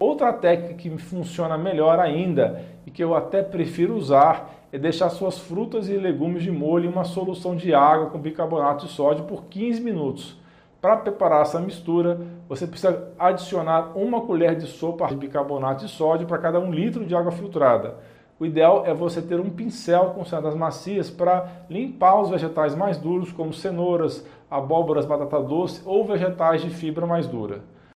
Outra técnica que funciona melhor ainda e que eu até prefiro usar é deixar suas frutas e legumes de molho em uma solução de água com bicarbonato de sódio por 15 minutos. Para preparar essa mistura, você precisa adicionar uma colher de sopa de bicarbonato de sódio para cada um litro de água filtrada. O ideal é você ter um pincel com cerdas macias para limpar os vegetais mais duros, como cenouras, abóboras, batata doce ou vegetais de fibra mais dura.